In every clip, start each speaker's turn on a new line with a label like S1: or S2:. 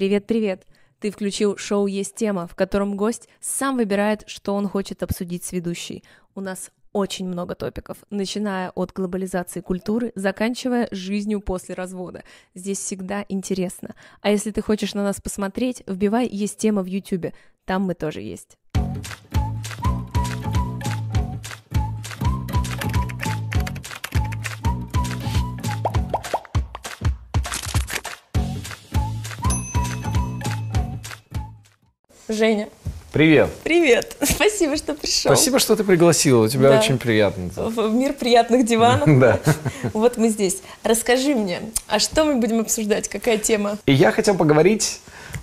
S1: Привет-привет! Ты включил шоу «Есть тема», в котором гость сам выбирает, что он хочет обсудить с ведущей. У нас очень много топиков, начиная от глобализации культуры, заканчивая жизнью после развода. Здесь всегда интересно. А если ты хочешь на нас посмотреть, вбивай «Есть тема» в YouTube, там мы тоже есть. Женя,
S2: Привет.
S1: привет! Спасибо, что пришел.
S2: Спасибо, что ты пригласила. У тебя
S1: Да.
S2: очень приятно.
S1: В мир приятных диванов.
S2: Да.
S1: Вот мы здесь. Расскажи мне, а что мы будем обсуждать? Какая тема?
S2: И я хотел поговорить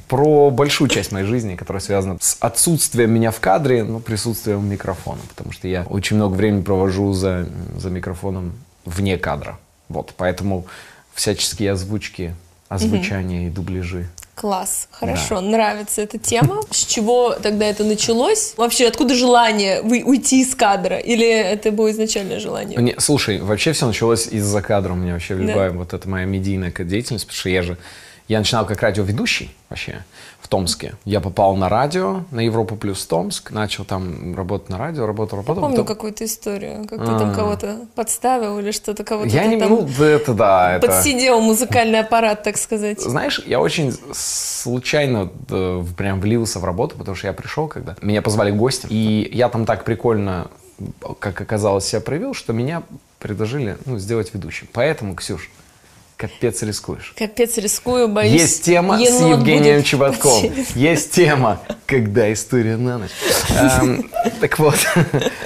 S2: про большую часть моей жизни, которая связана с отсутствием меня в кадре, но присутствием микрофона. Потому что я очень много времени провожу за, за микрофоном вне кадра. Вот, поэтому всяческие озвучки, озвучания и дубляжи.
S1: Класс, хорошо, нравится эта тема. С чего тогда это началось? Вообще, откуда желание вы- уйти из кадра? Или это было изначальное желание?
S2: Не, слушай, вообще все началось из-за кадра. У меня вообще
S1: Да.
S2: любая вот эта моя медийная деятельность, потому что я же я начинал как радиоведущий вообще в Томске. Я попал на радио, на Европу плюс Томск, начал там работать на радио, работал, работал.
S1: Помню
S2: потом-
S1: какую-то историю, как ты там
S2: А.
S1: кого-то подставил или что-то кого-то
S2: Я не,
S1: там
S2: ну, это да, это...
S1: подсидел музыкальный аппарат, так сказать.
S2: Знаешь, я очень случайно э, прям влился в работу, потому что я пришел, когда меня позвали гостем, и я там так прикольно, как оказалось, себя проявил, что меня предложили ну, сделать ведущим. Поэтому, Ксюш, капец рискуешь.
S1: Капец, рискую, боюсь.
S2: Есть тема с Евгением
S1: будет
S2: Чеботковым. Есть тема, когда история на ночь. Эм, Так вот.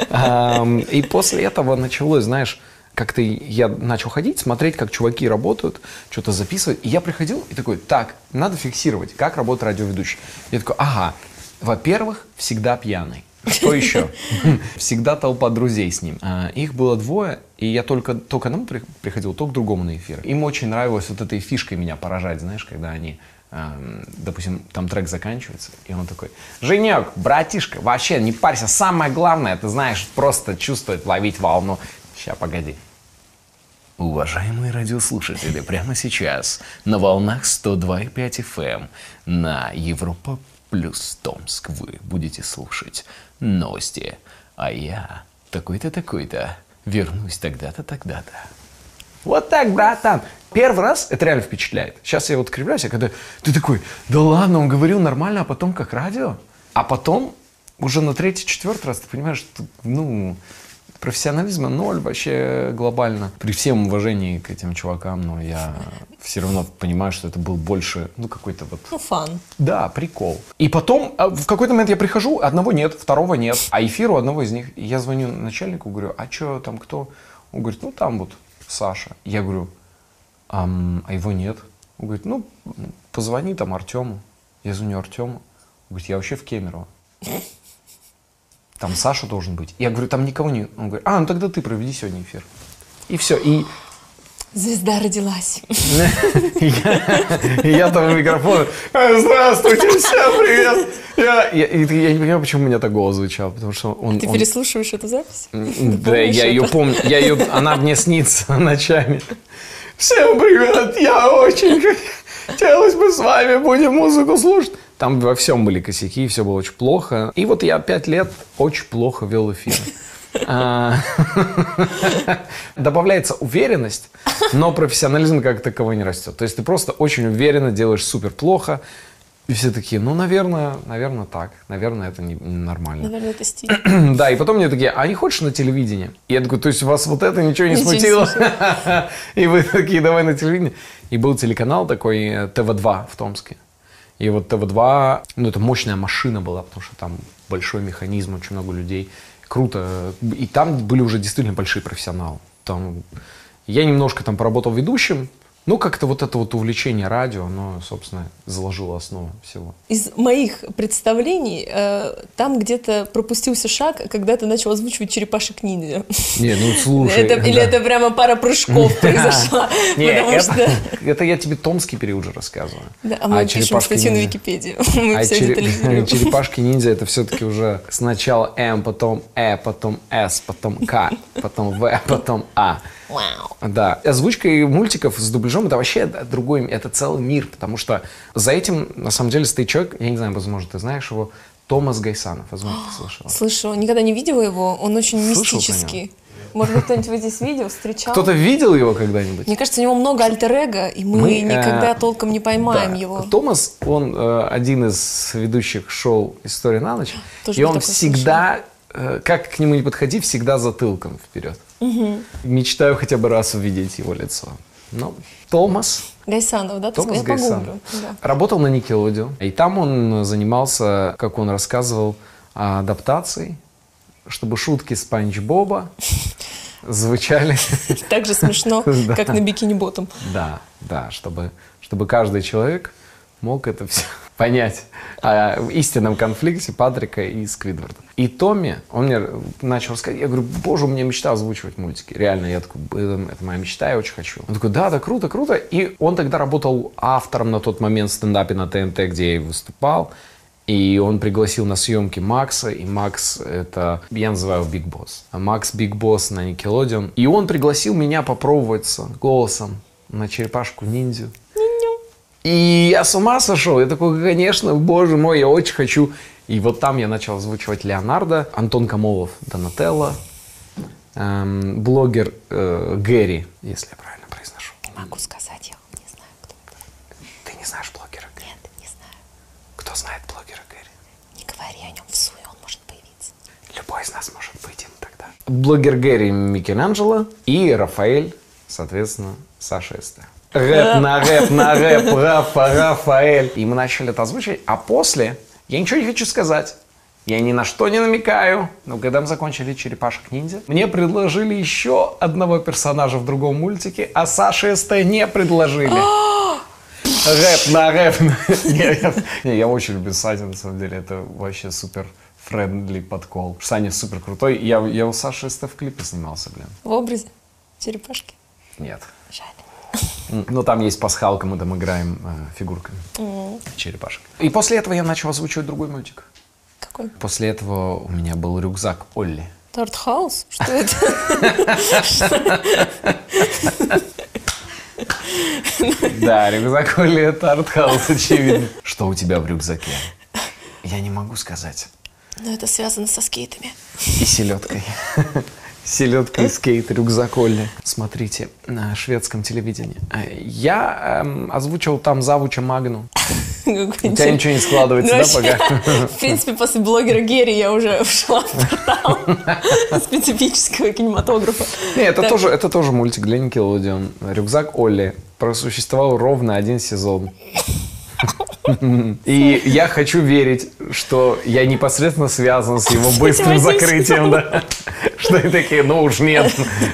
S2: эм, И после этого началось, знаешь, как-то я начал ходить, смотреть, как чуваки работают, что-то записывать. И я приходил и такой, так, надо фиксировать, как работает радиоведущий. Я такой, ага, во-первых, всегда пьяный. Что еще? Всегда толпа друзей с ним. А, Их было двое, и я только, то к одному при- приходил, то к другому на эфир. Им очень нравилось вот этой фишкой меня поражать, знаешь, когда они, эм, допустим, там трек заканчивается, и он такой, Женек, братишка, вообще не парься, самое главное, ты знаешь, просто чувствовать, ловить волну. Ща, погоди. Уважаемые радиослушатели, прямо сейчас на волнах 102,5 FM на Европа плюс Томск вы будете слушать новости. А я такой-то, такой-то вернусь тогда-то, тогда-то. Вот так, братан. Первый раз это реально впечатляет. Сейчас я вот кривляюсь, а когда ты такой, да ладно, он говорил нормально, а потом как радио. А потом уже на третий, четвертый раз ты понимаешь, что, ну, профессионализма ноль вообще глобально. При всем уважении к этим чувакам, но я все равно понимаю, что это был больше, ну, какой-то вот
S1: Ну, фан.
S2: да, прикол. И потом а, в какой-то момент я прихожу, одного нет, второго нет, а эфир у одного из них. И я звоню начальнику, говорю, а что там кто? Он говорит, ну там вот Саша. Я говорю, «Ам, а его нет. Он говорит, ну позвони там Артему. Я звоню Артему. Он говорит, я вообще в Кемерово. Там Саша должен быть. Я говорю, там никого нет. Он говорит, а, ну тогда ты проведи сегодня эфир. И все. И
S1: Звезда родилась.
S2: я, там в микрофон. «Э, Здравствуйте, всем привет. Я, не понимаю, почему у меня так голос звучал, потому что он...
S1: Ты
S2: он-
S1: переслушиваешь эту запись?
S2: Да, я ее помню. Я ее, она мне снится ночами. Всем привет, я очень хотелось бы с вами будем музыку слушать. Там во всем были косяки, все было очень плохо. И вот я пять лет очень плохо вел эфир. А, Добавляется уверенность, но профессионализм как таковой не растет. То есть ты просто очень уверенно делаешь супер плохо, и все такие, ну, наверное, наверное, так. Наверное, это не, не нормально.
S1: Наверное, это стиль.
S2: Да, и потом мне такие, а не хочешь на телевидение? И я такой, то есть вас вот это ничего не
S1: Ничего не
S2: смутило? И вы такие, давай на телевидение. И был телеканал такой э, ТВ-2 в Томске. И вот ТВ-2, ну это мощная машина была, потому что там большой механизм, очень много людей. Круто. И там были уже действительно большие профессионалы. Там я немножко там поработал ведущим, ну как-то вот это вот увлечение радио, оно, собственно, заложило основу всего.
S1: Из моих представлений э, там где-то пропустился шаг, когда ты начал озвучивать черепашек ниндзя.
S2: Не, ну слушай.
S1: Это- Или
S2: да.
S1: это прямо пара прыжков произошла.
S2: Не,
S1: Потому
S2: это,
S1: что...
S2: это я тебе томский период уже рассказываю.
S1: Да, а мы пишем
S2: черепашки
S1: статью на. Мы
S2: А
S1: все
S2: черепашки ниндзя это все-таки уже сначала М, потом Э, потом С, потом К, потом В, потом А.
S1: Вау.
S2: Да, озвучка и мультиков с дубляжом это вообще другой, это целый мир, потому что за этим, на самом деле, стоит человек, я не знаю, возможно, ты знаешь его, Томас Гайсанов, возможно, ты слышала.
S1: Слышала, никогда не видела его, он очень
S2: Слышал
S1: мистический. Может быть, кто-нибудь здесь видел, встречал?
S2: Кто-то видел его когда-нибудь?
S1: Мне кажется, у него много альтер и мы,
S2: Мы, э,
S1: никогда толком не поймаем
S2: Да.
S1: его.
S2: Томас, он э, один из ведущих шоу «История на ночь»,
S1: Тоже
S2: и он всегда, э, как к нему не подходи, всегда затылком вперед. Мечтаю хотя бы раз увидеть его лицо. Ну, Томас,
S1: Гайсанов, да?
S2: Томас?
S1: Я
S2: Гайсан.
S1: погуглю. Да.
S2: Работал на Никелодеон. И там он занимался, как он рассказывал, адаптацией, чтобы шутки Спанч Боба звучали.
S1: Так же смешно, как на бикини ботом.
S2: Да, да, чтобы, чтобы каждый человек мог это все понять о истинном конфликте Патрика и Сквидварда. И Томми, он мне начал рассказать, я говорю, боже, у меня мечта озвучивать мультики. Реально, я такой, это, моя мечта, я очень хочу. Он такой, да, да, круто, круто. И он тогда работал автором на тот момент в стендапе на ТНТ, где я и выступал. И он пригласил на съемки Макса, и Макс это, я называю Big Boss. А Макс Big Boss на Nickelodeon. И он пригласил меня попробоваться голосом на черепашку ниндзю. И я с ума сошел. Я такой, конечно, боже мой, я очень хочу. И вот там я начал озвучивать Леонардо, Антон Камолов, Донателло, эм, блогер э, Гэри, если я правильно произношу.
S1: Не могу сказать, я не знаю, кто.
S2: Ты не знаешь блогера Гэри?
S1: Нет, не знаю.
S2: Кто знает блогера Гэри?
S1: Не говори о нем в суе, он может появиться.
S2: Любой из нас может быть им тогда. Блогер Гэри Микеланджело и Рафаэль, соответственно, Саша Эсте. Рэп на рэп на рэп, Рафа, Рафаэль. И мы начали это озвучивать, а после я ничего не хочу сказать. Я ни на что не намекаю. Но когда мы закончили «Черепашек ниндзя», мне предложили еще одного персонажа в другом мультике, а Саше СТ не предложили. Рэп на рэп. Не, я очень люблю Саню, на самом деле. Это вообще супер friendly подкол. Саня супер крутой. Я, я у Саши ST в клипе снимался, блин.
S1: В образе черепашки.
S2: Нет.
S1: Жаль.
S2: М, Ну, там есть пасхалка, мы там играем э, фигурками черепашек. И после этого я начал озвучивать другой мультик.
S1: Какой?
S2: После этого у меня был рюкзак Олли.
S1: Торт Хаус? Что это?
S2: Да, рюкзак Олли это артхаус, очевидно. Что у тебя в рюкзаке? Я не могу сказать.
S1: Ну, это связано со скейтами.
S2: И селедкой. Селедка и скейт, рюкзак Олли. Смотрите, на шведском телевидении. Э, Я эм, озвучил там завуча Магну. У тебя ничего не складывается, да, пока?
S1: В принципе, после блогера Герри я уже ушла в портал специфического кинематографа.
S2: Не, это тоже, это тоже мультик для Nickelodeon. Рюкзак Олли просуществовал ровно один сезон. И я хочу верить, что я непосредственно связан с его быстрым закрытием, да. Что они такие, ну уж нет,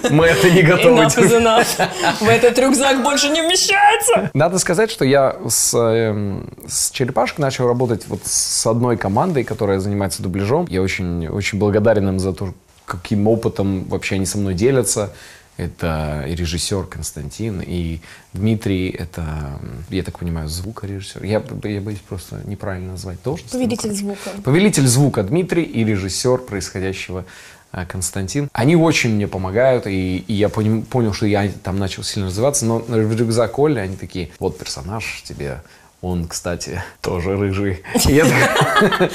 S2: мы это не готовы
S1: Enough is
S2: терпеть».
S1: enough. В этот рюкзак больше не вмещается.
S2: Надо сказать, что я с, эм, с черепашкой начал работать вот с одной командой, которая занимается дубляжом. Я очень, очень благодарен им за то, каким опытом вообще они со мной делятся. Это режиссер Константин, и Дмитрий, это, я так понимаю, звукорежиссер. Я, я боюсь просто неправильно назвать должность.
S1: Повелитель
S2: Ну,
S1: звука.
S2: Повелитель звука Дмитрий и режиссер происходящего э, Константин. Они очень мне помогают, и, и я поним- понял, что я там начал сильно развиваться, но в рюкзак Олли они такие, вот персонаж тебе, он, кстати, тоже рыжий. Я такой,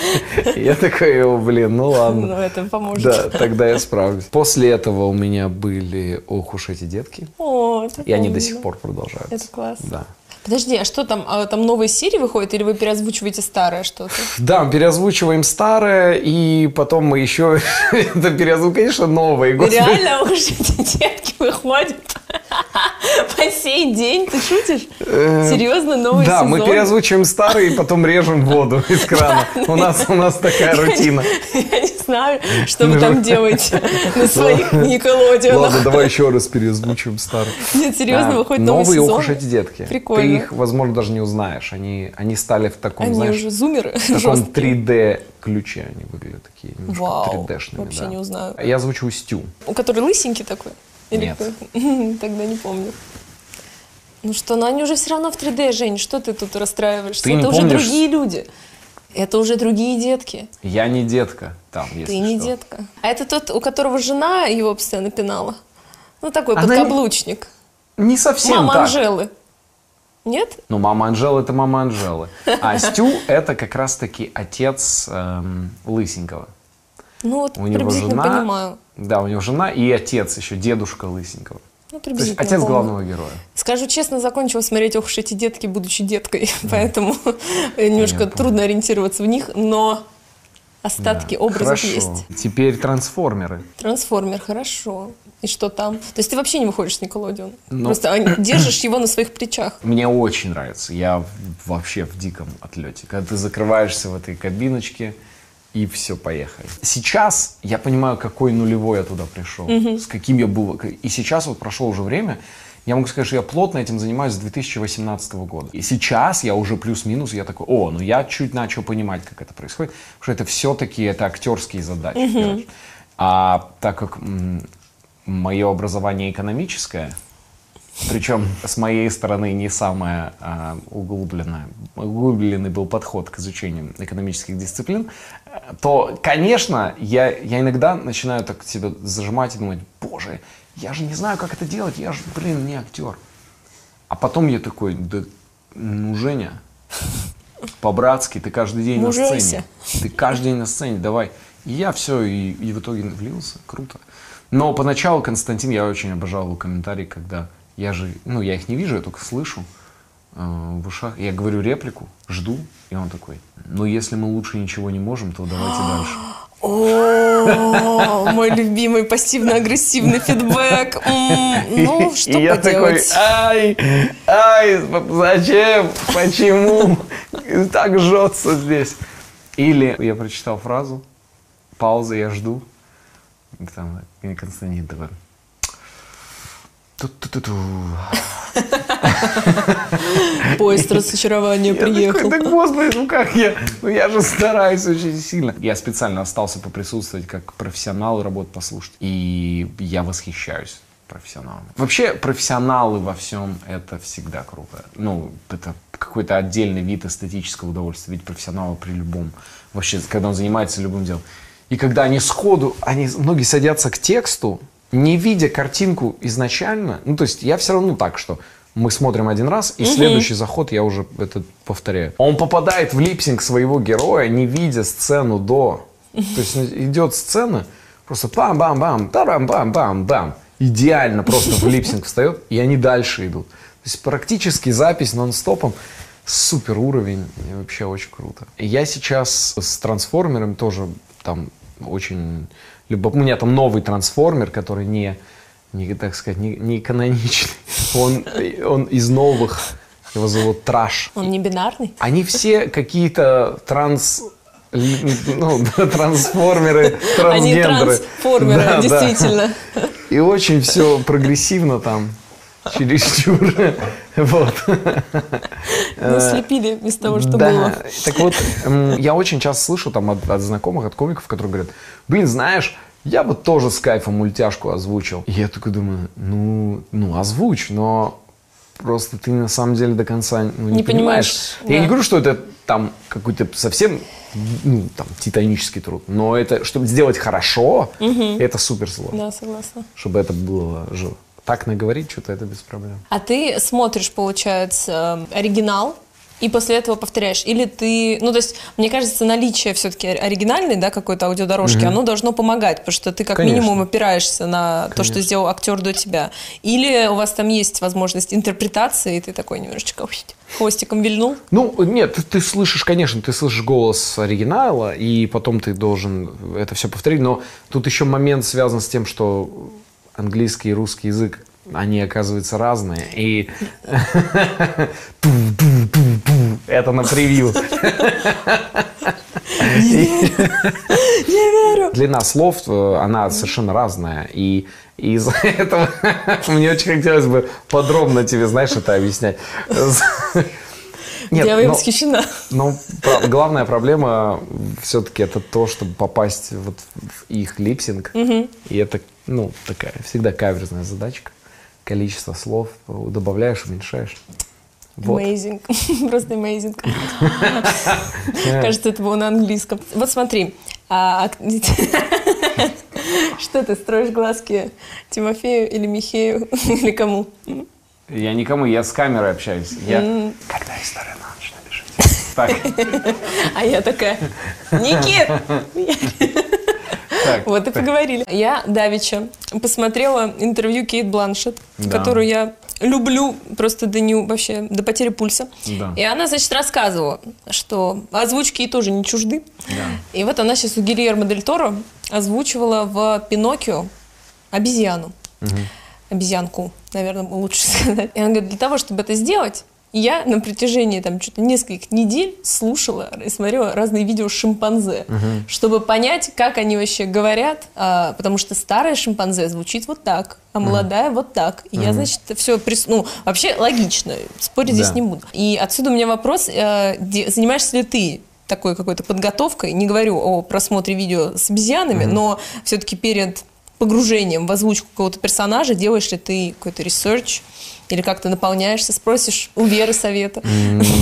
S2: я такой, «О, блин, ну
S1: Ну,
S2: ладно.
S1: это поможет.
S2: Да, тогда я справлюсь. После этого у меня были «Ох уж эти детки»,
S1: О, это
S2: и они до сих пор продолжаются.
S1: Это класс.
S2: Да.
S1: Подожди, а что там? А там новые серии выходят или вы переозвучиваете старое что-то?
S2: Да, мы переозвучиваем старое, и потом мы еще это переозвучиваем, конечно, господи.
S1: Реально уж эти детки выходят по сей день? Ты шутишь? Серьезно, новый
S2: Э, Да,
S1: сезон?
S2: мы переозвучиваем старый и потом режем воду из крана. У нас, у нас такая рутина.
S1: Я не знаю, что вы там делаете на своих Николодионах.
S2: Ладно, давай еще раз переозвучиваем старый.
S1: Нет, серьезно,
S2: А,
S1: выходит новый
S2: Новые
S1: сезон.
S2: ох уж эти детки.
S1: Прикольно.
S2: Ты их, возможно, даже не узнаешь. Они, они стали в таком,
S1: Они
S2: знаешь,
S1: уже зумеры
S2: в таком
S1: жесткие.
S2: 3D ключе они выглядят такие немножко
S1: Вау,
S2: 3D-шными.
S1: вообще
S2: да.
S1: не узнаю.
S2: Я звучу Стю.
S1: У которой лысенький такой? Или
S2: Нет.
S1: кто? Тогда не помню. Ну что, ну они уже все равно в 3D, Жень, что ты тут расстраиваешься?
S2: Ты
S1: Это
S2: не
S1: уже
S2: помнишь?
S1: другие люди. Это уже другие детки.
S2: Я не детка там, если
S1: Ты не
S2: что.
S1: детка. А это тот, у которого жена его постоянно пинала. Ну, такой
S2: Она не-
S1: подкаблучник.
S2: Не совсем
S1: Мама
S2: так.
S1: Анжелы. Нет?
S2: Ну, мама Анжелы это мама Анжелы. А Стю это как раз-таки отец эм, Лысенького.
S1: Ну, вот
S2: У него жена.
S1: понимаю.
S2: Да, у него жена и отец еще, дедушка Лысенького.
S1: Ну,
S2: То есть отец
S1: помню.
S2: главного героя.
S1: Скажу честно, закончила смотреть «Ох уж эти детки», будучи деткой, поэтому немножко трудно ориентироваться в них, но остатки образов
S2: Хорошо.
S1: есть.
S2: Теперь трансформеры.
S1: Трансформер, хорошо. И что там? То есть ты вообще не выходишь с Николодион?
S2: Ну.
S1: Просто держишь его на своих плечах.
S2: Мне очень нравится. Я вообще в диком отлете. Когда ты закрываешься в этой кабиночке, и все, поехали. Сейчас я понимаю, какой нулевой я туда пришел. С каким я был. И сейчас вот прошло уже время. Я могу сказать, что я плотно этим занимаюсь с 2018 года. И сейчас я уже плюс-минус, я такой, о, ну я чуть начал понимать, как это происходит. Потому что это все-таки это актерские задачи. понимаешь? А так как мое образование экономическое, причем с моей стороны не самое а, углубленное, углубленный был подход к изучению экономических дисциплин, то, конечно, я, я иногда начинаю так себя зажимать и думать, боже, я же не знаю, как это делать, я же, блин, не актер. А потом я такой, да, ну, Женя, по-братски, ты каждый день на
S1: Мужайся.
S2: сцене. Ты каждый день на сцене, давай. И я все, и, и в итоге влился, круто. Но поначалу, Константин, я очень обожал его комментарии, когда я же, ну, я их не вижу, я только слышу э, в ушах. Я говорю реплику, жду, и он такой, ну, если мы лучше ничего не можем, то давайте дальше.
S1: О, мой любимый пассивно-агрессивный фидбэк. Ну, что
S2: и я такой,
S1: поделать?
S2: ай, ай, зачем, почему так жжется здесь? Или я прочитал фразу, пауза, я жду, и там Константин такой.
S1: Поезд разочарования приехал.
S2: да господи, ну как я? Ну я же стараюсь очень сильно. Я специально остался поприсутствовать как профессионал и работу послушать. И я восхищаюсь профессионалами. Вообще, профессионалы во всем это всегда круто. Ну, это какой-то отдельный вид эстетического удовольствия. Ведь профессионалы при любом, вообще, когда он занимается любым делом. И когда они сходу, они, многие садятся к тексту, не видя картинку изначально, ну, то есть я все равно так, что мы смотрим один раз, и следующий заход я уже это повторяю. Он попадает в липсинг своего героя, не видя сцену до. То есть идет сцена, просто пам-бам-бам, тарам-бам-бам-бам. Идеально просто в липсинг встает, и они дальше идут. То есть практически запись нон-стопом. Супер уровень, и вообще очень круто. Я сейчас с трансформером тоже там очень любопытно. У меня там новый трансформер, который не, не так сказать, не, не каноничный. Он, он из новых, его зовут Траш.
S1: Он не бинарный?
S2: Они все какие-то транс... Ну, трансформеры,
S1: Они
S2: трансгендеры.
S1: трансформеры,
S2: Да, да.
S1: действительно.
S2: И очень все прогрессивно там, чересчур. Вот.
S1: Ну, слепили из того, что
S2: да.
S1: было.
S2: Так вот, я очень часто слышу там от, от знакомых, от комиков, которые говорят, блин, знаешь, я бы тоже с кайфом мультяшку озвучил. И я такой думаю, ну, ну озвучь, но просто ты на самом деле до конца ну, не,
S1: Не
S2: понимаешь.
S1: понимаешь,
S2: Я
S1: да.
S2: не говорю, что это там какой-то совсем ну, там, титанический труд, но это, чтобы сделать хорошо, это супер сложно,
S1: Да, согласна.
S2: чтобы это было живо. Так наговорить что-то это без проблем.
S1: А ты смотришь, получается, оригинал, и после этого повторяешь? Или ты... Ну, то есть, мне кажется, наличие все-таки оригинальной, да, какой-то аудиодорожки, оно должно помогать, потому что ты как
S2: Конечно.
S1: минимум опираешься на то, что
S2: Конечно.
S1: сделал актер до тебя. Или у вас там есть возможность интерпретации, и ты такой немножечко хвостиком вильнул?
S2: Ну, нет, ты, ты слышишь, конечно, ты слышишь голос оригинала, и потом ты должен это все повторить, но тут еще момент связан с тем, что английский и русский язык, они, оказывается, разные, и это на превью.
S1: Не верю!
S2: Длина слов, э, она совершенно разная, и из-за этого мне очень хотелось бы подробно тебе, знаешь, это объяснять. Нет,
S1: Я
S2: но-
S1: восхищена.
S2: Ну, про- главная проблема все-таки это то, чтобы попасть вот в их липсинг. И это, ну, такая всегда каверзная задачка. Количество слов добавляешь, уменьшаешь. Вот.
S1: Amazing. Просто amazing. Кажется, это было на английском. Вот смотри. а, ак- Что ты строишь глазки Тимофею или Михею или кому?
S2: Я никому, я с камерой общаюсь. Я... Когда история на ночь напишите. Так,
S1: А я такая, Никит!
S2: так.
S1: Вот и поговорили. Я давеча посмотрела интервью Кейт Бланшет,
S2: Да.
S1: которую я люблю просто до нее вообще до потери пульса.
S2: Да.
S1: И она, значит, рассказывала, что озвучки ей тоже не чужды.
S2: Да.
S1: И вот она сейчас у Гильермо Дель Торо озвучивала в Пиноккио обезьяну. Обезьянку, наверное, лучше сказать. И она говорит, для того, чтобы это сделать, я на протяжении там что-то нескольких недель слушала и смотрела разные видео шимпанзе, чтобы понять, как они вообще говорят, а, потому что старая шимпанзе звучит вот так, а молодая вот так. И я, значит, все, ну, вообще логично, спорить здесь
S2: Да.
S1: не буду. И отсюда у меня вопрос, э, де- занимаешься ли ты такой какой-то подготовкой, не говорю о просмотре видео с обезьянами, но все-таки перед погружением в озвучку какого-то персонажа делаешь ли ты какой-то research или как-то наполняешься, спросишь у Веры совета.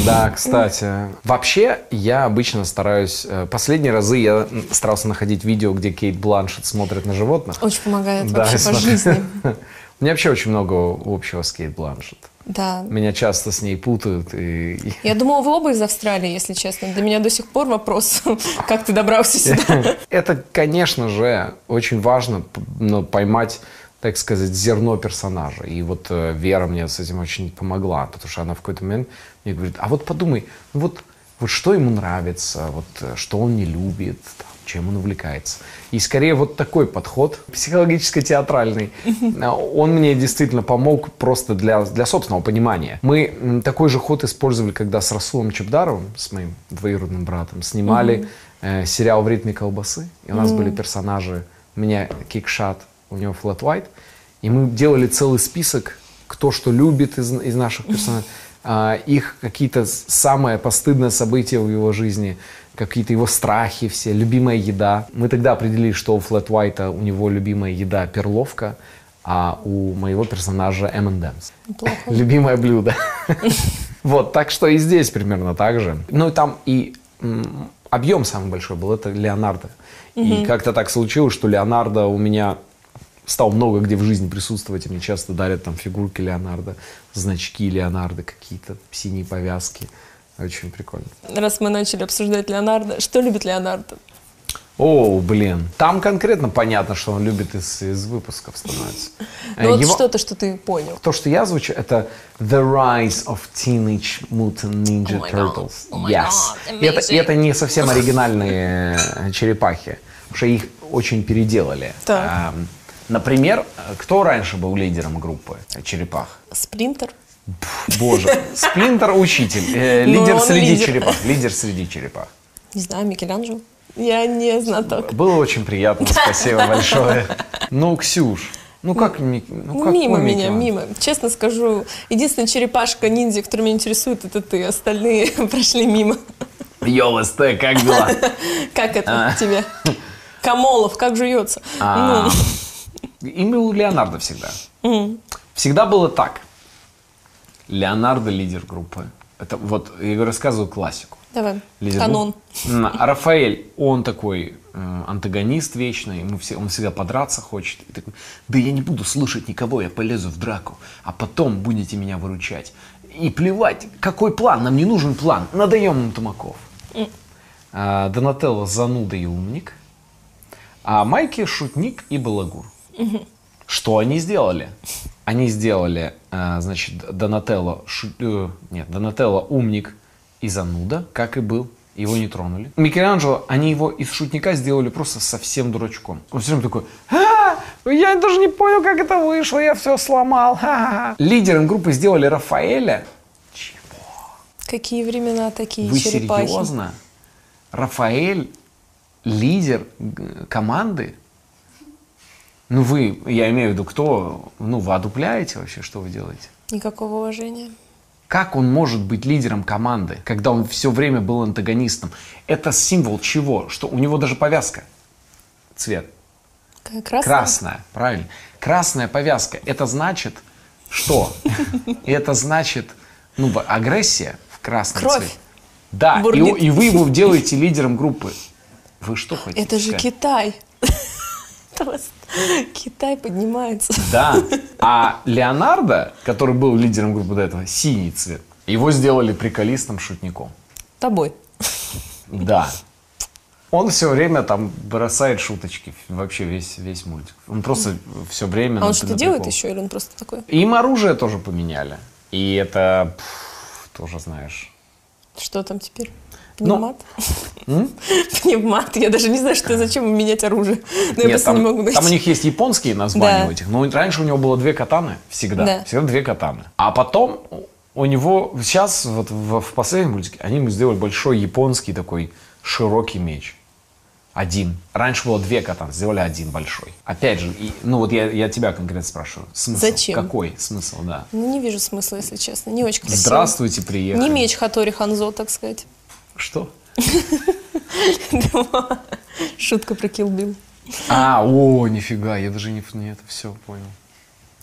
S2: Да, кстати. Вообще, я обычно стараюсь... э, Последние разы я старался находить видео, где Кейт Бланшет смотрит на животных.
S1: Очень помогает
S2: Да,
S1: вообще по жизни.
S2: У меня вообще очень много общего с Кейт Бланшет.
S1: Да.
S2: Меня часто с ней путают. И...
S1: Я думала, вы оба из Австралии, если честно. Для меня до сих пор вопрос, как ты добрался сюда.
S2: Это, конечно же, очень важно ну, поймать, так сказать, зерно персонажа. И вот э, Вера мне с этим очень помогла, потому что она в какой-то момент мне говорит, а вот подумай, ну вот, вот что ему нравится, вот э, что он не любит, там, чем он увлекается. И скорее вот такой подход, психологически-театральный, он мне действительно помог просто для, для собственного понимания. Мы такой же ход использовали, когда с Расулом Чебдаровым, с моим двоюродным братом, снимали э, сериал «В ритме колбасы». И у нас были персонажи, у меня кикшат, у него флэт white. И мы делали целый список, кто что любит из, из наших персонажей, их какие-то самые постыдные события в его жизни, какие-то его страхи все, любимая еда. Мы тогда определили, что у Флэт Уайта у него любимая еда перловка, а у моего персонажа M&M's. Любимое блюдо. Вот, так что и здесь примерно так же. Ну и там и объем самый большой был, это Леонардо. И как-то так случилось, что Леонардо у меня стал много где в жизни присутствовать, и мне часто дарят там фигурки Леонардо, значки Леонардо, какие-то синие повязки. Очень прикольно.
S1: Раз мы начали обсуждать Леонардо, что любит Леонардо?
S2: О, блин. Там конкретно понятно, что он любит из, из выпусков становится. Э,
S1: Ну вот что-то, что ты понял.
S2: То, что я звучу, это The Rise of Teenage Mutant Ninja
S1: Oh.
S2: Turtles.
S1: Oh
S2: yes.
S1: God,
S2: это, это не совсем оригинальные э, черепахи, потому что их очень переделали.
S1: Так.
S2: Например, кто раньше был лидером группы черепах?
S1: Сплинтер?
S2: Пф, Боже, Сплинтер учитель, э,
S1: Ну,
S2: лидер среди
S1: лидер.
S2: черепах, лидер среди черепах.
S1: Не знаю, Микеланджело? Я не знаток.
S2: Было очень приятно, спасибо большое. Ну, Ксюш, ну как, ну, как
S1: мимо меня, мимо. Честно скажу, единственная черепашка-ниндзя, которая меня интересует, это ты. Остальные прошли мимо.
S2: Йо, СТ, как дела?
S1: Как это тебе? Камолов, как жуется?
S2: Им был Леонардо всегда. Всегда было так. Леонардо лидер группы. Это вот, я рассказываю классику.
S1: давай,
S2: Лидер
S1: канон.
S2: группы. А Рафаэль, он такой э, антагонист вечный, ему все, он всегда подраться хочет. И такой, да я не буду слушать никого, я полезу в драку, а потом будете меня выручать. И плевать, какой план, нам не нужен план, надаем им тумаков. А, Донателло зануда и умник, а Майки шутник и балагур. Что они сделали? Они сделали, а, значит, Донателло, шу- э, нет, Донателло умник и зануда, как и был. Его не тронули. Микеланджело, они его из шутника сделали просто совсем дурачком. Он все время такой, «А, я даже не понял, как это вышло, я все сломал. ха-ха-ха». Лидером группы сделали Рафаэля.
S1: Какие времена такие
S2: Вы
S1: черепахи?
S2: серьезно? Рафаэль лидер г- команды? Ну вы, я имею в виду, кто, ну вы одупляете вообще, что вы делаете?
S1: Никакого уважения.
S2: Как он может быть лидером команды, когда он все время был антагонистом? Это символ чего? Что у него даже повязка. Цвет.
S1: Красная?
S2: Красная, правильно. Красная повязка. Это значит что? Это значит, ну, агрессия в красном
S1: Кровь.
S2: цвете. Да, и, и вы его делаете лидером группы. Вы что хотите
S1: Это же
S2: сказать?
S1: Китай. Это вас Китай поднимается.
S2: Да. А Леонардо, который был лидером группы до этого, синий цвет, его сделали приколистом шутником.
S1: Тобой.
S2: Да. Он все время там бросает шуточки, вообще весь, весь мультик. Он просто все время...
S1: А он что-то делает еще, или он просто такой?
S2: Им оружие тоже поменяли. И это пф, тоже знаешь.
S1: Что там теперь?
S2: Ну,
S1: Пневмат? Пневмат. Я даже не знаю, что зачем менять оружие. Но я
S2: Нет,
S1: просто
S2: там,
S1: не могу найти.
S2: там у них есть японские названия
S1: Да.
S2: у этих. Но раньше у него было две катаны всегда.
S1: Да.
S2: Всегда две катаны. А потом у него сейчас вот в, в последнем мультике они ему сделали большой японский такой широкий меч. Один. Раньше было две катаны, сделали один большой. Опять же, и- ну вот я, я тебя конкретно спрашиваю. Смысл?
S1: Зачем?
S2: Какой смысл, да?
S1: Ну, не вижу смысла, если честно. Не очень красиво.
S2: Здравствуйте, приехали.
S1: Не меч Хатори Ханзо, так сказать.
S2: Что?
S1: Шутка про Kill Bill.
S2: А, о, нифига, я даже не, не это все понял.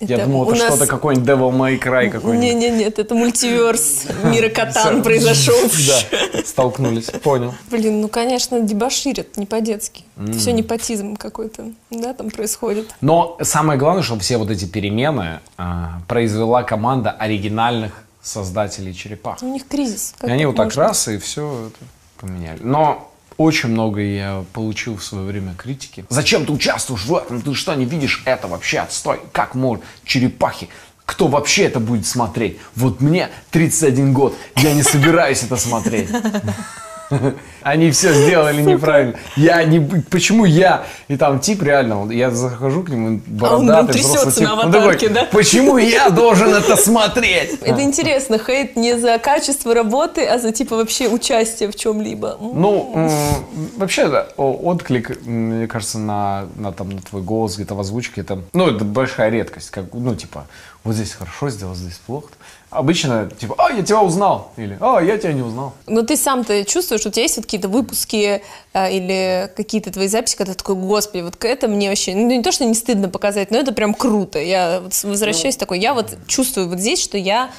S2: я
S1: Это
S2: думал,
S1: у
S2: это
S1: нас-
S2: что-то какой-нибудь Devil May Cry какой-нибудь.
S1: Не-не-нет, это мультиверс мира Катан произошел.
S2: Да, столкнулись, понял.
S1: Блин, ну, конечно, дебоширят, не по-детски. Все непотизм какой-то, да, там происходит.
S2: Но самое главное, чтобы все вот эти перемены а, произвела команда оригинальных создателей черепах.
S1: У них кризис.
S2: И они вот так
S1: можно?
S2: раз и все это поменяли. Но очень много я получил в свое время критики. Зачем ты участвуешь в этом? Ты что, не видишь это вообще? Отстой. Как можно? Черепахи. Кто вообще это будет смотреть? Вот мне 31 год. Я не собираюсь это смотреть. Они все сделали неправильно. Я не... Почему я? И там тип реально, я захожу к нему, бородатый,
S1: трясется
S2: взрослый тип.
S1: на
S2: он такой,
S1: аватарке, да?
S2: Почему я должен это смотреть?
S1: Это интересно, хейт не за качество работы, а за типа вообще участие в чем-либо.
S2: Ну, вообще, да, отклик, мне кажется, на, на, там, на твой голос где-то в озвучке, это, ну, это большая редкость. Как, ну, типа, вот здесь хорошо сделал, здесь плохо. Обычно, типа, а, я тебя узнал. Или, а, я тебя не узнал.
S1: Но ты сам-то чувствуешь, у тебя есть вот какие-то выпуски а, или какие-то твои записи, когда ты такой, господи, вот это мне вообще, ну не то, что не стыдно показать, но это прям круто. Я вот возвращаюсь такой, я вот чувствую вот здесь, что я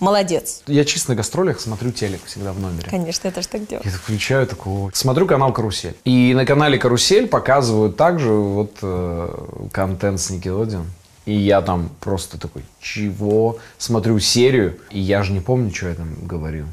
S1: молодец.
S2: Я чисто на гастролях смотрю телек всегда в номере.
S1: Конечно, я тоже так делаю.
S2: Я так включаю такого. Смотрю канал «Карусель». И на канале «Карусель» показывают также вот э, контент с Nickelodeon. И я там просто такой, чего? Смотрю серию, и я же не помню, что я там говорил.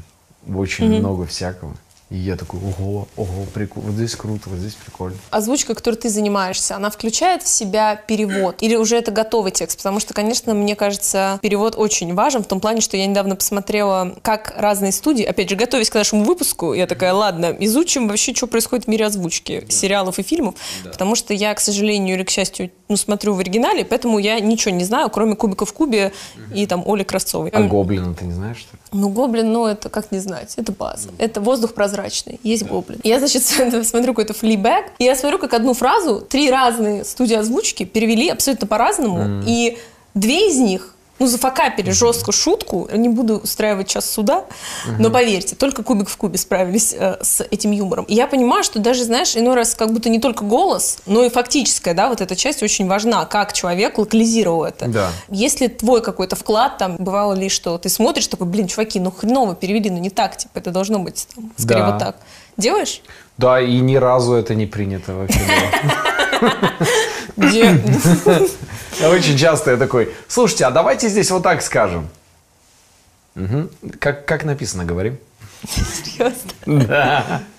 S2: Очень много всякого. И я такой, ого, ого, прикольно, вот здесь круто, вот здесь прикольно.
S1: Озвучка, которой ты занимаешься, она включает в себя перевод? Или уже это готовый текст? Потому что, конечно, мне кажется, перевод очень важен в том плане, что я недавно посмотрела, как разные студии, опять же, готовясь к нашему выпуску, я такая, ладно, изучим вообще, что происходит в мире озвучки сериалов и фильмов, потому что я, к сожалению или к счастью, ну, смотрю в оригинале, поэтому я ничего не знаю, кроме «Кубика в кубе» и там Оли Кравцовой.
S2: А Гоблина ты не знаешь, что ли?
S1: Ну, гоблин, ну, это как не знать, это база. Это воздух прозрачный, есть гоблин. Я, значит, смотрю какой-то флибэк, и я смотрю, как одну фразу три разные студии озвучки перевели абсолютно по-разному, и две из них ну, зафакапили жестко шутку, не буду устраивать час суда, но поверьте, только Кубик в кубе справились э, с этим юмором. И я понимаю, что даже, знаешь, иной раз как будто не только голос, но и фактическая, да, вот эта часть очень важна, как человек локализировал это.
S2: Да.
S1: Если твой какой-то вклад, там, бывало ли, что ты смотришь, такой, блин, чуваки, ну хреново перевели, ну не так, типа, это должно быть, там, скорее
S2: Да.
S1: вот так. Делаешь?
S2: Да, и ни разу это не принято вообще. Очень часто я такой, слушайте, а давайте здесь вот так скажем. Мгм. Как, как написано, говорим.
S1: Серьезно?
S2: Да.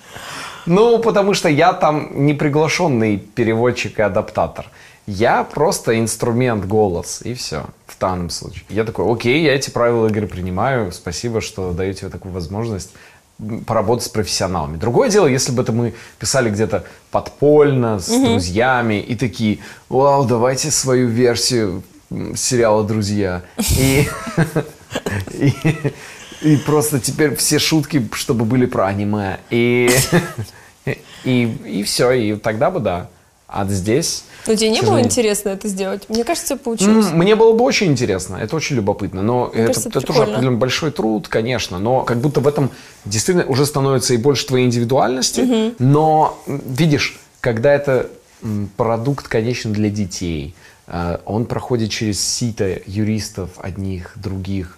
S2: Ну, потому что я там не приглашенный переводчик и адаптатор. Я просто инструмент голос, и все, в данном случае. Я такой, окей, я эти правила игры принимаю, спасибо, что даете такую возможность поработать с профессионалами. Другое дело, если бы это мы писали где-то подпольно, с друзьями, и такие, вау, давайте свою версию сериала «Друзья». И, и, и просто теперь все шутки, чтобы были про аниме. И, и, и все, и тогда бы да. А здесь...
S1: Ну тебе не было интересно это сделать? Мне кажется, получилось.
S2: Мне было бы очень интересно, это очень любопытно, но это,
S1: кажется, это
S2: это тоже определенно большой труд, конечно, но как будто в этом действительно уже становится и больше твоей индивидуальности, но м, видишь, когда это продукт, конечно, для детей, э, он проходит через сито юристов одних, других,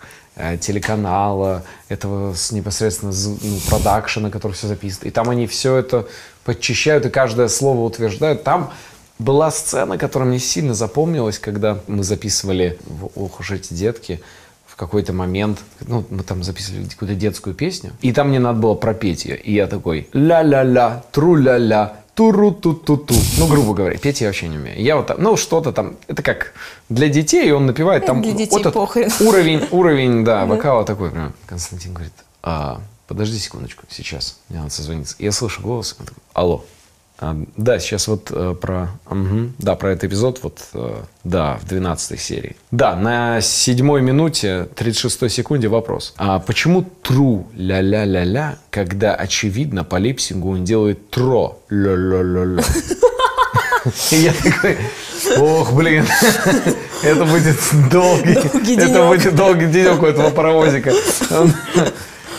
S2: телеканала, этого с непосредственно ну, продакшена, который все записывает, и там они все это подчищают и каждое слово утверждают, там была сцена, которая мне сильно запомнилась, когда мы записывали «Ох уж эти детки», в какой-то момент, ну, мы там записывали какую-то детскую песню, и там мне надо было пропеть ее. И я такой ля-ля-ля, тру-ля-ля, туру-ту-ту-ту. Ну, грубо говоря, петь я вообще не умею. Я вот там, ну, что-то там, это как для детей, он напевает там...
S1: Для детей
S2: вот этот
S1: похрен.
S2: Уровень, уровень, да, вокала такой прям. Константин говорит, а, подожди секундочку, сейчас, мне надо созвониться. Я слышу голос, он такой, алло. А, да, сейчас вот э, про... мгм, да, про этот эпизод, вот, э, да, в 12 серии. Да, на седьмой минуте, 36 секунде вопрос. А почему тру ля-ля-ля-ля, когда, очевидно, по липсингу он делает тро ля-ля-ля-ля? И я такой, ох, блин, это будет долгий,
S1: Долгий
S2: это будет долгий денек у этого паровозика.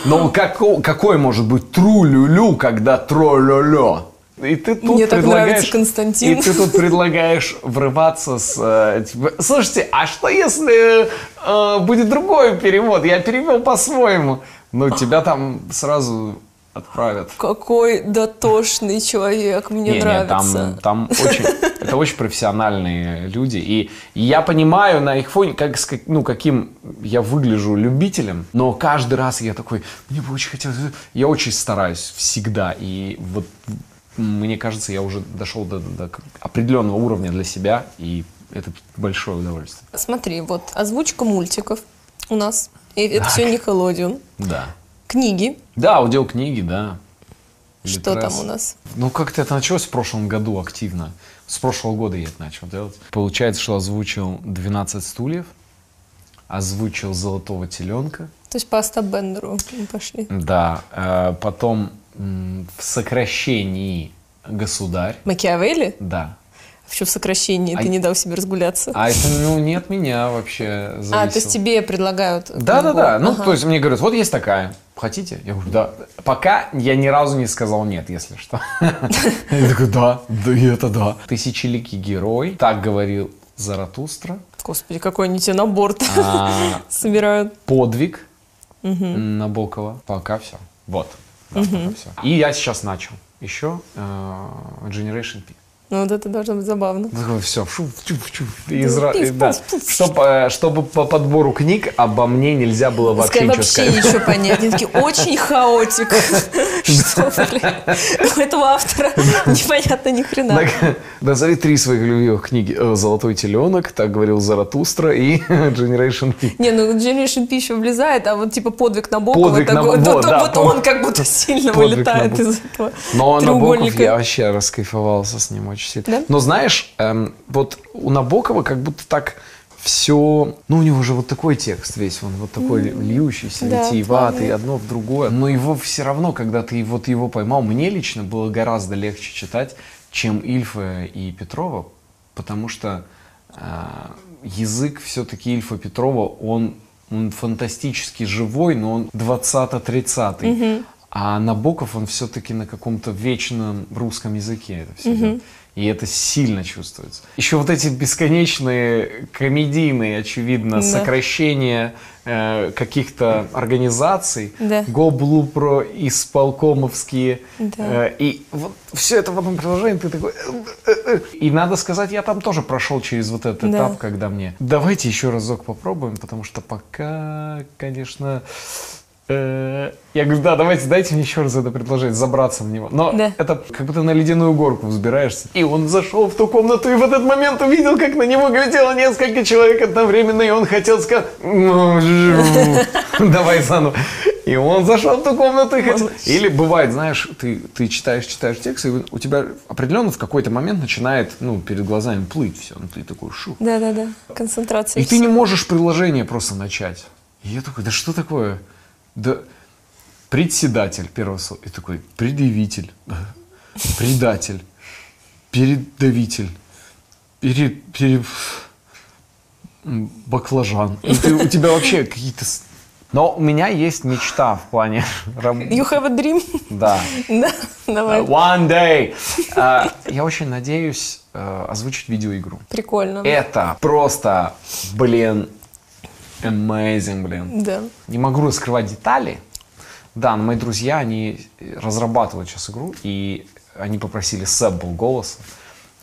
S2: Но како- какой может быть тру-лю-лю, когда тро-лё-лё? И ты тут
S1: Мне так
S2: предлагаешь,
S1: нравится Константин.
S2: И ты тут предлагаешь врываться с... э, типа, Слушайте, а что если э, будет другой перевод? Я перевел по-своему. Ну, тебя там сразу отправят.
S1: Какой дотошный человек, мне
S2: Не, не,
S1: нравится.
S2: там, там очень, это очень профессиональные люди. И я понимаю на их фоне, как- ну, каким я выгляжу любителем, но каждый раз я такой, мне бы очень хотелось... Я очень стараюсь всегда. И вот мне кажется, я уже дошел до, до определенного уровня для себя, и это большое удовольствие.
S1: Смотри, вот озвучка мультиков у нас. И это все Никелодион.
S2: Да.
S1: Книги.
S2: Да, аудиокниги, да.
S1: Что
S2: Литрес.
S1: там у нас?
S2: Ну, как-то это началось в прошлом году активно. С прошлого года я это начал делать. Получается, что озвучил 12 стульев, озвучил «Золотого теленка».
S1: То есть по Аста Бендеру мы пошли.
S2: Да. э, потом в сокращении «Государь».
S1: Макиавелли?
S2: Да.
S1: В чем сокращении?
S2: А-
S1: Ты не дал себе разгуляться.
S2: А это, ну, не от меня вообще зависело.
S1: А, то есть тебе предлагают
S2: Да-да-да. Ну,
S1: Ага.
S2: то есть мне говорят, вот есть такая. Хотите? Я говорю, да. Пока я ни разу не сказал нет, если что. Я такой, да, да, и это да. Тысячеликий герой. Так говорил Заратустра.
S1: Господи, какой они тебе набор
S2: А,
S1: собирают.
S2: Подвиг Набокова. Пока все. Вот. Да, пока все. И я сейчас начал. Еще э, Generation P.
S1: Ну, вот это должно быть забавно.
S2: все, да.
S1: пуф, пуф.
S2: Чтоб, э, чтобы по подбору книг обо мне нельзя было вообще
S1: Сказать
S2: ничего
S1: вообще
S2: сказать.
S1: ничего понять. Они такие, очень хаотик. Что, блин? У этого автора непонятно ни хрена.
S2: Назови три своих любимых книги. Э, «Золотой теленок», «Так говорил Заратустра» и «Generation P».
S1: Не, ну Generation P еще влезает, а вот типа подвиг Набокова,
S2: Подвиг
S1: так
S2: Набо-
S1: вот,
S2: да,
S1: вот он как будто сильно вылетает
S2: Набокова.
S1: из этого
S2: Но Набоков я вообще раскайфовался с ним очень сильно.
S1: Да?
S2: Но знаешь, эм, вот у Набокова как будто так все... Ну, у него же вот такой текст весь, он вот такой льющийся,
S1: Да,
S2: витиеватый,
S1: плавный.
S2: одно в другое. Но его все равно, когда ты вот его поймал, мне лично было гораздо легче читать, чем Ильфа и Петрова, потому что э, язык все-таки Ильфа Петрова, он, он фантастически живой, но он 20-30. А Набоков, он все-таки на каком-то вечном русском языке это все делает. И это сильно чувствуется. Еще вот эти бесконечные комедийные, очевидно,
S1: Да.
S2: сокращения э, каких-то организаций,
S1: Да.
S2: Гоблупро, исполкомовские.
S1: Да.
S2: э, и вот все это в одном приложении, ты такой... э, э, э. И надо сказать, я там тоже прошел через вот этот
S1: Да.
S2: этап, когда мне... Давайте еще разок попробуем, потому что пока, конечно... э, Я говорю, да, давайте, дайте мне еще раз это предложение, забраться в него. Но
S1: Да.
S2: это как будто на ледяную горку взбираешься. И он зашел в ту комнату и в этот момент увидел, как на него глядело несколько человек одновременно, и он хотел сказать, «Ну, давай заново. И он зашел в ту комнату и хотел... Или бывает, знаешь, ты, ты читаешь, читаешь текст, и у тебя определенно в какой-то момент начинает, ну, перед глазами плыть все. Ну, ты такой, шу.
S1: Да-да-да, концентрация.
S2: И ты не можешь приложение просто начать. И я такой, да что такое? Да председатель первого слова. И такой, предъявитель, предатель, передавитель, пере, пере- баклажан. И ты- у тебя вообще какие-то... Но у меня есть мечта в плане... раб-
S1: You have a dream?
S2: Да.
S1: Да, давай.
S2: One day. А, Я очень надеюсь э, озвучить видеоигру.
S1: Прикольно.
S2: Это просто, блин, amazing, блин.
S1: Да.
S2: Не могу раскрывать детали. Да, но мои друзья, они разрабатывают сейчас игру, и они попросили сэмпл голоса.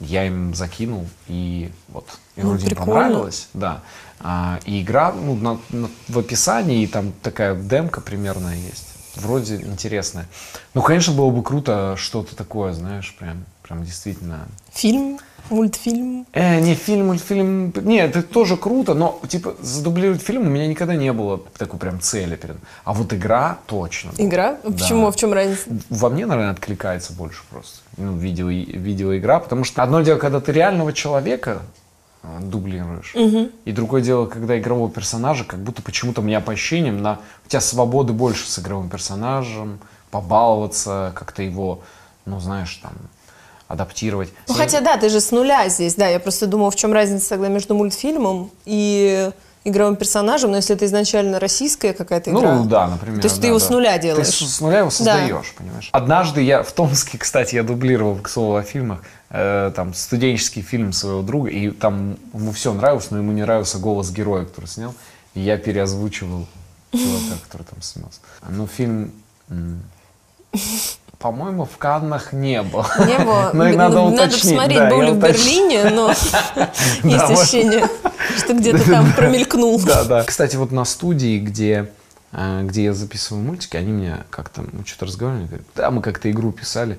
S2: я им закинул, и вот и
S1: Ну,
S2: вроде им понравилось, да. А, и игра, ну, на- на- в описании там такая демка примерная есть. Вроде интересная. Ну, конечно, было бы круто что-то такое, знаешь, прям, прям действительно
S1: Фильм, мультфильм.
S2: Э, не фильм, мультфильм. Нет, это тоже круто, но типа задублировать фильм у меня никогда не было такой прям цели перед. А вот игра точно.
S1: Игра?
S2: Да.
S1: Почему? В чем разница?
S2: Во мне, наверное, откликается больше просто. Ну, видео, видеоигра, потому что одно дело, когда ты реального человека э, дублируешь, и другое дело, когда игрового персонажа, как будто почему-то меня по ощущениям, на, у тебя свободы больше с игровым персонажем, побаловаться, как-то его, ну, знаешь, там, адаптировать.
S1: Ну, хотя да, ты же с нуля здесь, да. Я просто думала, в чем разница тогда между мультфильмом и игровым персонажем, но если это изначально российская какая-то игра.
S2: Ну да, например.
S1: То есть ты
S2: да,
S1: его
S2: да.
S1: с нуля
S2: Ты
S1: делаешь.
S2: с, с нуля его создаешь, понимаешь? Однажды я в Томске, кстати, я дублировал, к слову, о фильмах, э, там студенческий фильм своего друга, и там ему все нравилось, но ему не нравился голос героя, который снял, и я переозвучивал чувака, который там снялся. Ну, фильм, по-моему, в Каннах не был.
S1: Не было.
S2: Ну, надо уточнить.
S1: посмотреть, был ли в Берлине, но есть ощущение, что где-то там промелькнул.
S2: Да, да. Кстати, вот на студии, где, э, где я записываю мультики, они мне как-то, мы что-то разговаривали, говорят, да, мы как-то игру писали.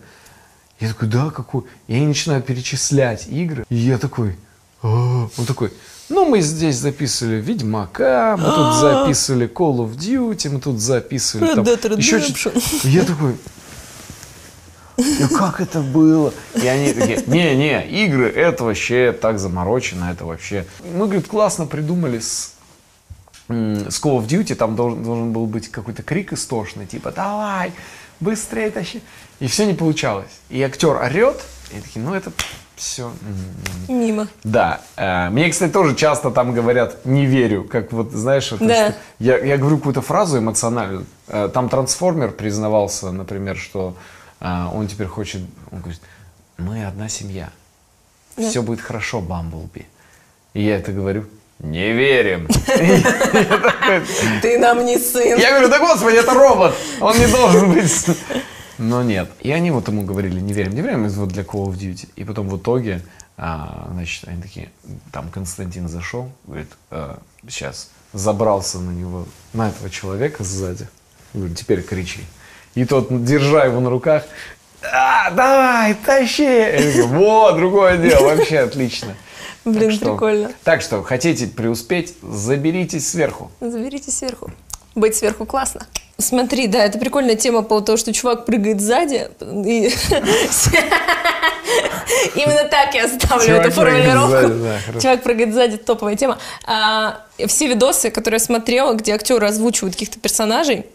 S2: Я такой, да, какую? И они начинают перечислять игры. И я такой, «А». он такой, ну, мы здесь записывали Ведьмака, мы тут записывали Call of Duty, мы тут записывали там еще что-то. Я такой, и как это было? И они такие, не-не, игры, это вообще так заморочено, это вообще... Мы, говорит, классно придумали с, с Call of Duty, там должен, должен был быть какой-то крик истошный, типа, давай, быстрее тащи. И все не получалось. И актер орет, и такие, ну это все...
S1: Мимо.
S2: Да. э, Мне, кстати, тоже часто там говорят «не верю», как вот, знаешь, это
S1: Да.
S2: я, я говорю какую-то фразу эмоциональную. Э, Там трансформер признавался, например, что э, он теперь хочет, он говорит, мы одна семья, все будет хорошо, Бамблби. И я это говорю, не верим.
S1: Ты нам не сын.
S2: Я говорю, да господи, это робот, он не должен быть. Но нет. И они вот ему говорили, не верим, не верим, вот для Call of Duty. И потом в итоге, а, значит, они такие, там Константин зашел, говорит, «А, сейчас забрался на него, на этого человека сзади. Говорит, теперь кричи. И тот, держа его на руках, «А, давай, тащи. Вот, другое дело, вообще отлично.
S1: Блин,
S2: Так что-
S1: прикольно.
S2: Так что, хотите преуспеть, заберитесь сверху.
S1: Заберите сверху. Быть сверху классно. Смотри, да, это прикольная тема по того, что чувак прыгает сзади. и- Именно так я оставлю
S2: Чувак
S1: эту
S2: прыгает
S1: формулировку.
S2: сзади, да.
S1: Чувак прыгает сзади, топовая тема. А, все видосы, которые я смотрела, где актеры озвучивают каких-то персонажей,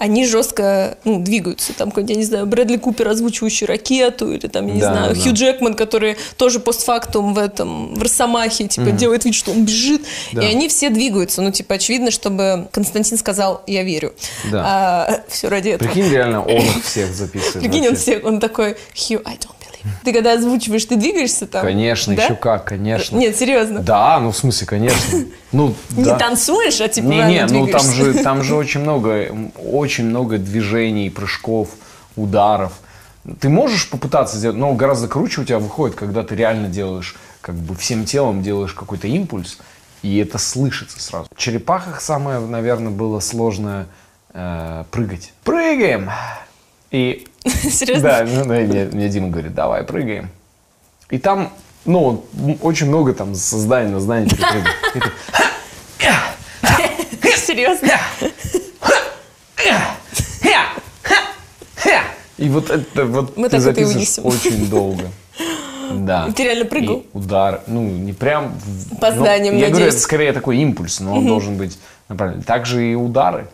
S1: они жестко ну, двигаются. Там какой-нибудь, я не знаю, Брэдли Купер, озвучивающий ракету, или там, я не
S2: Да,
S1: знаю,
S2: да.
S1: Хью Джекман, который тоже постфактум в этом, в Росомахе, типа, делает вид, что он бежит.
S2: Да.
S1: И они все двигаются. Ну, типа, очевидно, чтобы Константин сказал, я верю.
S2: Да.
S1: все ради этого.
S2: Прикинь, реально он всех записывает.
S1: Прикинь, он,
S2: вообще.
S1: все, он такой, Хью, I don't. Ты когда озвучиваешь, ты двигаешься там?
S2: Конечно,
S1: Да?
S2: еще как, конечно.
S1: Нет, серьезно.
S2: Да, ну в смысле, конечно. Ну,
S1: Не
S2: да.
S1: танцуешь, а типа
S2: Не, не, ну там же, там же очень много, очень много движений, прыжков, ударов. Ты можешь попытаться сделать, но гораздо круче у тебя выходит, когда ты реально делаешь, как бы всем телом делаешь какой-то импульс, и это слышится сразу. В черепахах самое, наверное, было сложное э, прыгать. Прыгаем! И
S1: Серьезно?
S2: да, ну, да, мне, мне Дима говорит, давай, прыгаем. И там, ну, очень много там со здания на здание
S1: Серьезно?
S2: И вот это вот
S1: Мы
S2: ты
S1: так это и
S2: записываешь
S1: вынесем.
S2: очень долго. Да.
S1: И ты реально прыгал?
S2: И удар, ну, не прям...
S1: По
S2: ну,
S1: зданиям,
S2: Я говорю,
S1: надеюсь.
S2: это скорее такой импульс, но он должен быть направлен. Также и удары.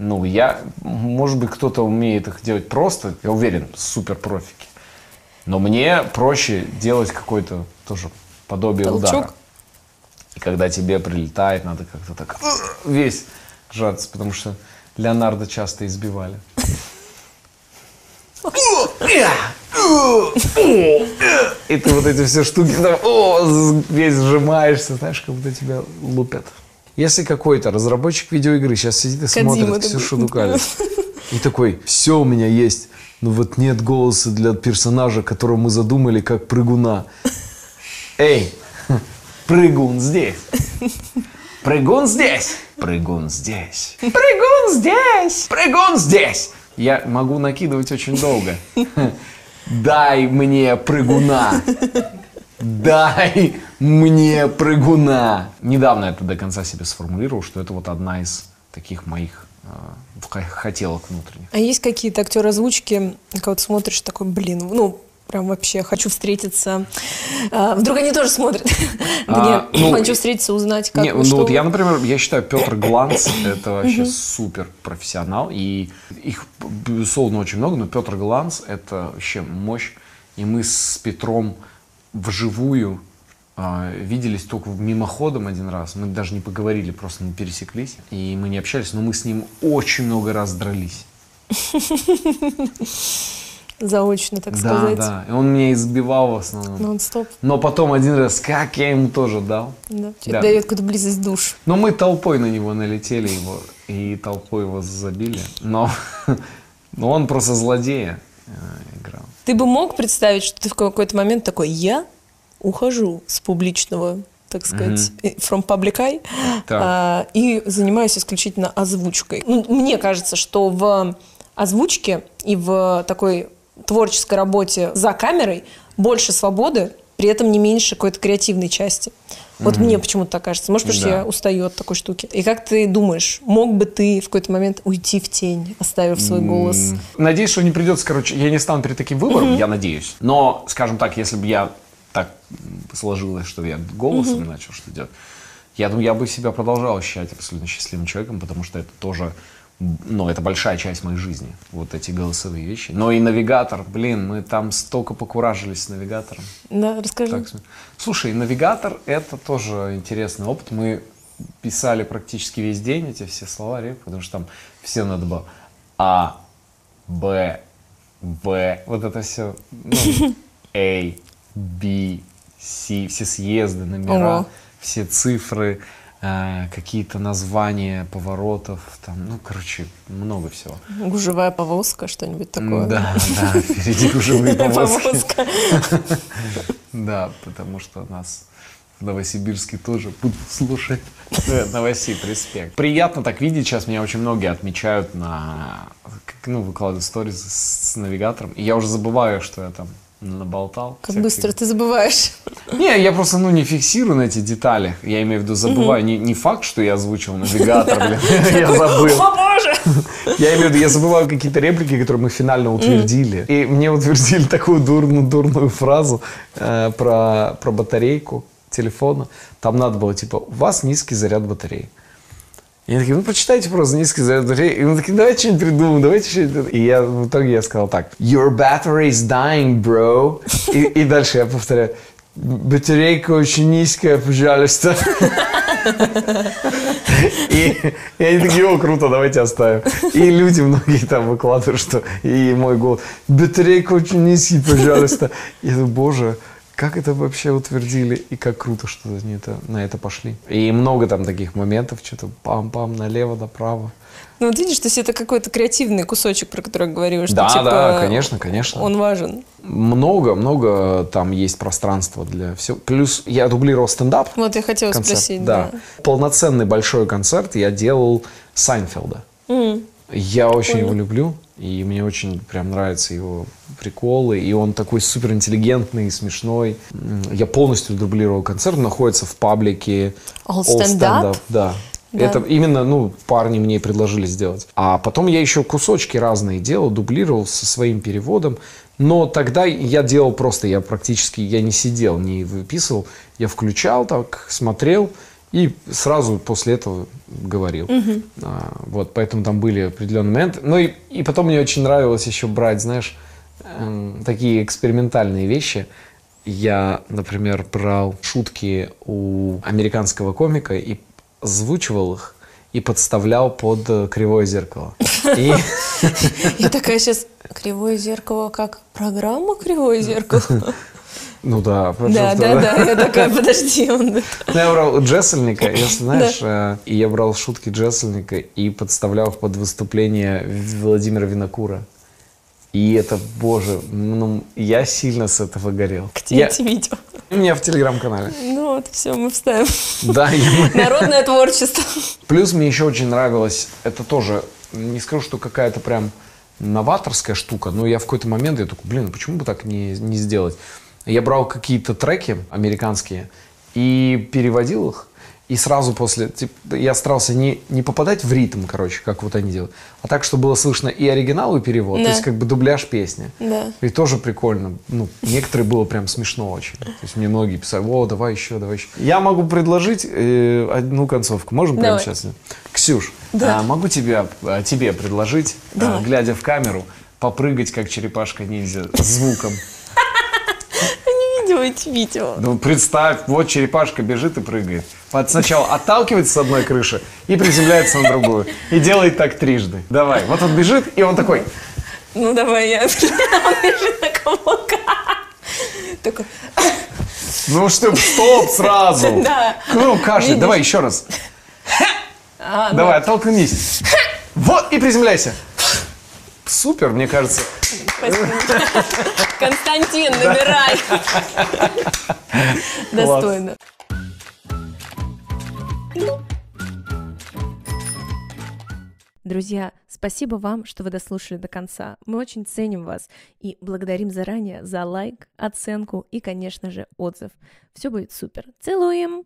S2: Ну, я, может быть, кто-то умеет их делать просто, я уверен, супер профики. Но мне проще делать какой-то тоже подобие
S1: Толчок?
S2: удара. И когда тебе прилетает, надо как-то так весь сжаться, потому что Леонардо часто избивали. И ты вот эти все штуки там, о, весь сжимаешься, знаешь, как будто тебя лупят. Если какой-то разработчик видеоигры сейчас сидит и
S1: Кодзима
S2: смотрит. Ксюшу Дукалис и такой, все у меня есть, но вот нет голоса для персонажа, которого мы задумали как прыгуна. Эй, прыгун здесь. Прыгун здесь. Прыгун здесь. Прыгун здесь. Прыгун здесь. Я могу накидывать очень долго. Дай мне прыгуна. Дай мне прыгуна. Недавно это до конца себе сформулировал, что это вот одна из таких моих э, хотелок внутренних.
S1: А есть какие-то актеры озвучки, когда вот смотришь такой, блин, ну, прям вообще хочу встретиться. А, вдруг они тоже смотрят. А, ну, хочу встретиться, узнать, как
S2: не, Ну вот я, например, я считаю, Петр Гланц это вообще супер профессионал. И их, безусловно, очень много, но Петр Гланц это вообще мощь. И мы с Петром вживую а, виделись только мимоходом один раз. Мы даже не поговорили, просто не пересеклись. И мы не общались, но мы с ним очень много раз дрались.
S1: Заочно, так
S2: да,
S1: сказать.
S2: Да, И он меня избивал в основном.
S1: Нон-стоп.
S2: Но потом один раз, как я ему тоже дал.
S1: Да. да. Дает какую-то близость душ.
S2: Но мы толпой на него налетели его и толпой его забили. Но, но он просто злодея э, играл.
S1: Ты бы мог представить, что ты в какой-то момент такой, я ухожу с публичного так сказать, mm-hmm. from public eye, а, и занимаюсь исключительно озвучкой. Ну, мне кажется, что в озвучке и в такой творческой работе за камерой больше свободы, при этом не меньше какой-то креативной части. Вот mm-hmm. мне почему-то так кажется. Может, потому да. что я устаю от такой штуки. И как ты думаешь, мог бы ты в какой-то момент уйти в тень, оставив свой голос? Mm-hmm.
S2: Надеюсь, что не придется, короче, я не стану перед таким выбором, mm-hmm. я надеюсь. Но, скажем так, если бы я так сложилось, что я голосом mm-hmm. начал что делать, я думаю, я бы себя продолжал ощущать абсолютно счастливым человеком, потому что это тоже, ну, это большая часть моей жизни, вот эти голосовые вещи. Но и навигатор, блин, мы там столько покуражились с навигатором.
S1: Да, расскажи. Так,
S2: слушай, навигатор это тоже интересный опыт. Мы писали практически весь день эти все слова, потому что там все надо было А, Б, В, вот это все, ну, A, B, C, все съезды, номера, Ого. все цифры, э, какие-то названия поворотов, там, ну, короче, много всего.
S1: Гужевая повозка, что-нибудь такое.
S2: Да, да, впереди гужевые повозки. Да, потому что нас в Новосибирске тоже будут слушать. Новосиб, респект. Приятно так видеть. Сейчас меня очень многие отмечают на... Ну, выкладывают сториз с навигатором. И я уже забываю, что я там наболтал.
S1: Как быстро ты забываешь.
S2: Не, я просто ну, не фиксирую на эти детали. Я имею в виду, забываю. Не, не факт, что я озвучил навигатор, блин. Я забыл.
S1: О, боже!
S2: Я имею в виду, я забываю какие-то реплики, которые мы финально утвердили. И мне утвердили такую дурную, дурную фразу э, про, про батарейку телефона. Там надо было, типа, у вас низкий заряд батареи. И они такие, ну прочитайте просто низкий заряд батареи. И мы такие, давайте что-нибудь придумаем, давайте что-нибудь. И я в итоге я сказал так, your battery is dying, bro. И, и дальше я повторяю, батарейка очень низкая, пожалуйста. И, и они такие, о, круто, давайте оставим. И люди многие там выкладывают, что и мой голос, батарейка очень низкий, пожалуйста. Я думаю, боже, как это вообще утвердили и как круто, что они это, на это пошли. И много там таких моментов, что-то пам-пам, налево, направо.
S1: Ну вот видишь, то есть это какой-то креативный кусочек, про который я говорила, что
S2: да,
S1: типа,
S2: да, конечно, конечно.
S1: Он важен.
S2: Много, много там есть пространства для всего. Плюс я дублировал стендап.
S1: Вот я хотела концерт, спросить, да. да.
S2: Полноценный большой концерт я делал Сайнфелда. Mm. Я очень его люблю. И мне очень прям нравятся его приколы. И он такой супер интеллигентный, смешной. Я полностью дублировал концерт. Он находится в паблике
S1: All Stand, Stand Up.
S2: Да. Да. Это именно, ну, парни мне предложили сделать. А потом я еще кусочки разные делал, дублировал со своим переводом. Но тогда я делал просто, я практически, я не сидел, не выписывал. Я включал так, смотрел, и сразу после этого говорил. Угу. А, вот, поэтому там были определенные моменты. Ну и, и потом мне очень нравилось еще брать, знаешь, э, такие экспериментальные вещи. Я, например, брал шутки у американского комика и озвучивал их и подставлял под кривое зеркало.
S1: Я такая сейчас кривое зеркало как программа кривое зеркало.
S2: Ну да,
S1: Да, да, да, я такая, подожди. Он... Ну,
S2: я брал Джессельника, если знаешь, э, и я брал шутки Джессельника и подставлял их под выступление Владимира Винокура. И это, боже, ну, я сильно с этого горел.
S1: Где
S2: я...
S1: эти видео?
S2: У меня в телеграм-канале.
S1: Ну вот, все, мы вставим.
S2: Да, я...
S1: Народное творчество.
S2: Плюс мне еще очень нравилось, это тоже, не скажу, что какая-то прям новаторская штука, но я в какой-то момент, я такой, блин, а почему бы так не, не сделать? Я брал какие-то треки американские и переводил их, и сразу после, типа, я старался не, не попадать в ритм, короче, как вот они делают, а так, чтобы было слышно и оригинал, и перевод,
S1: Да.
S2: то есть как бы дубляж песни.
S1: Да.
S2: И тоже прикольно. Ну, некоторые было прям смешно очень. То есть мне многие писали, о, давай еще, давай еще. Я могу предложить э, одну концовку. Можем прямо
S1: Давай.
S2: сейчас? Ксюш,
S1: Да.
S2: а, могу тебя, а, тебе предложить, а, глядя в камеру, попрыгать, как черепашка-ниндзя, звуком.
S1: Эти видео.
S2: Ну, представь, вот черепашка бежит и прыгает. Вот сначала отталкивается с одной крыши и приземляется на другую. И делает так трижды. Давай, вот он бежит, и он такой,
S1: Ну давай я. Он бежит на каблуках. Такой,
S2: ну что, стоп сразу.
S1: Да.
S2: Ну,
S1: Видишь?
S2: давай еще раз.
S1: а,
S2: Давай, оттолкнись. Вот, и приземляйся. Супер, мне кажется.
S1: Спасибо. Константин, набирай. Достойно. Друзья, спасибо вам, что вы дослушали до конца. Мы очень ценим вас и благодарим заранее за лайк, оценку и, конечно же, отзыв. Все будет супер. Целуем!